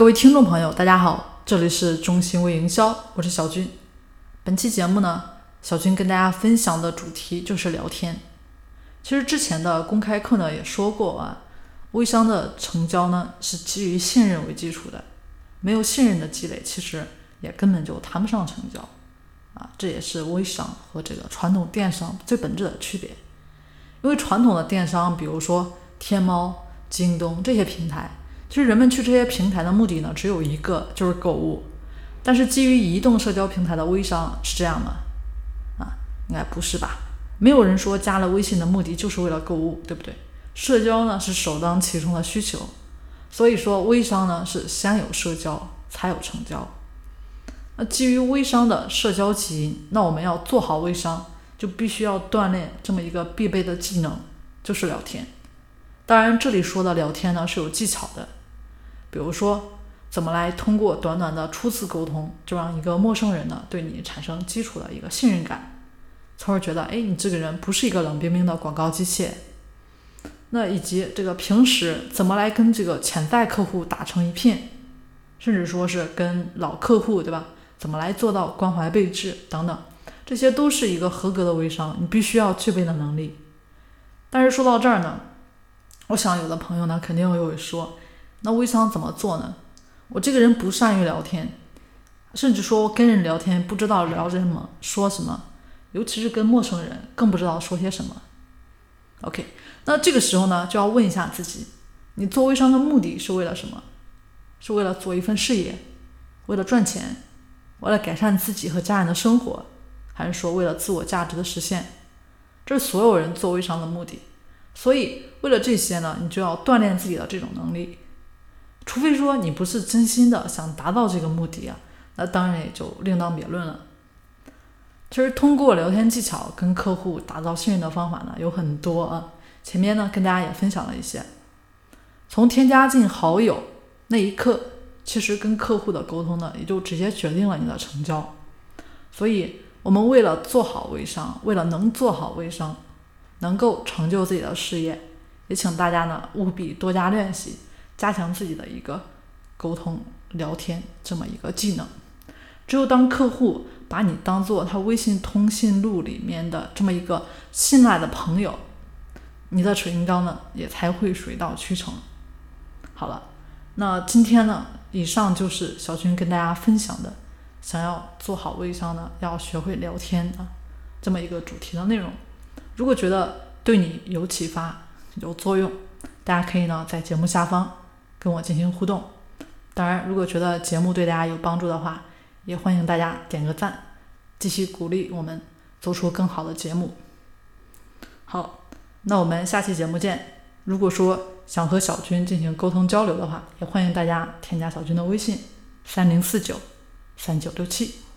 各位听众朋友，大家好，这里是中心微营销，我是小军。本期节目呢，小军跟大家分享的主题就是聊天。其实之前的公开课呢也说过啊，微商的成交呢是基于信任为基础的，没有信任的积累，其实也根本就谈不上成交啊。这也是微商和这个传统电商最本质的区别。因为传统的电商，比如说天猫、京东这些平台。其实人们去这些平台的目的呢，只有一个，就是购物。但是基于移动社交平台的微商是这样吗？啊，应该不是吧？没有人说加了微信的目的就是为了购物，对不对？社交呢是首当其冲的需求，所以说微商呢是先有社交才有成交。那基于微商的社交基因，那我们要做好微商，就必须要锻炼这么一个必备的技能，就是聊天。当然，这里说的聊天呢是有技巧的。比如说，怎么来通过短短的初次沟通，就让一个陌生人呢对你产生基础的一个信任感，从而觉得，哎，你这个人不是一个冷冰冰的广告机器。那以及这个平时怎么来跟这个潜在客户打成一片，甚至说是跟老客户，对吧？怎么来做到关怀备至等等，这些都是一个合格的微商你必须要具备的能力。但是说到这儿呢，我想有的朋友呢肯定会说。那微商怎么做呢？我这个人不善于聊天，甚至说跟人聊天不知道聊什么说什么，尤其是跟陌生人更不知道说些什么。OK，那这个时候呢就要问一下自己：你做微商的目的是为了什么？是为了做一份事业，为了赚钱，为了改善自己和家人的生活，还是说为了自我价值的实现？这是所有人做微商的目的。所以为了这些呢，你就要锻炼自己的这种能力。除非说你不是真心的想达到这个目的啊，那当然也就另当别论了。其实通过聊天技巧跟客户打造信任的方法呢有很多啊，前面呢跟大家也分享了一些。从添加进好友那一刻，其实跟客户的沟通呢也就直接决定了你的成交。所以，我们为了做好微商，为了能做好微商，能够成就自己的事业，也请大家呢务必多加练习。加强自己的一个沟通聊天这么一个技能，只有当客户把你当做他微信通讯录里面的这么一个信赖的朋友，你的水晶膏呢也才会水到渠成。好了，那今天呢，以上就是小军跟大家分享的，想要做好微商呢，要学会聊天啊这么一个主题的内容。如果觉得对你有启发、有作用，大家可以呢在节目下方。跟我进行互动，当然，如果觉得节目对大家有帮助的话，也欢迎大家点个赞，继续鼓励我们做出更好的节目。好，那我们下期节目见。如果说想和小军进行沟通交流的话，也欢迎大家添加小军的微信：三零四九三九六七。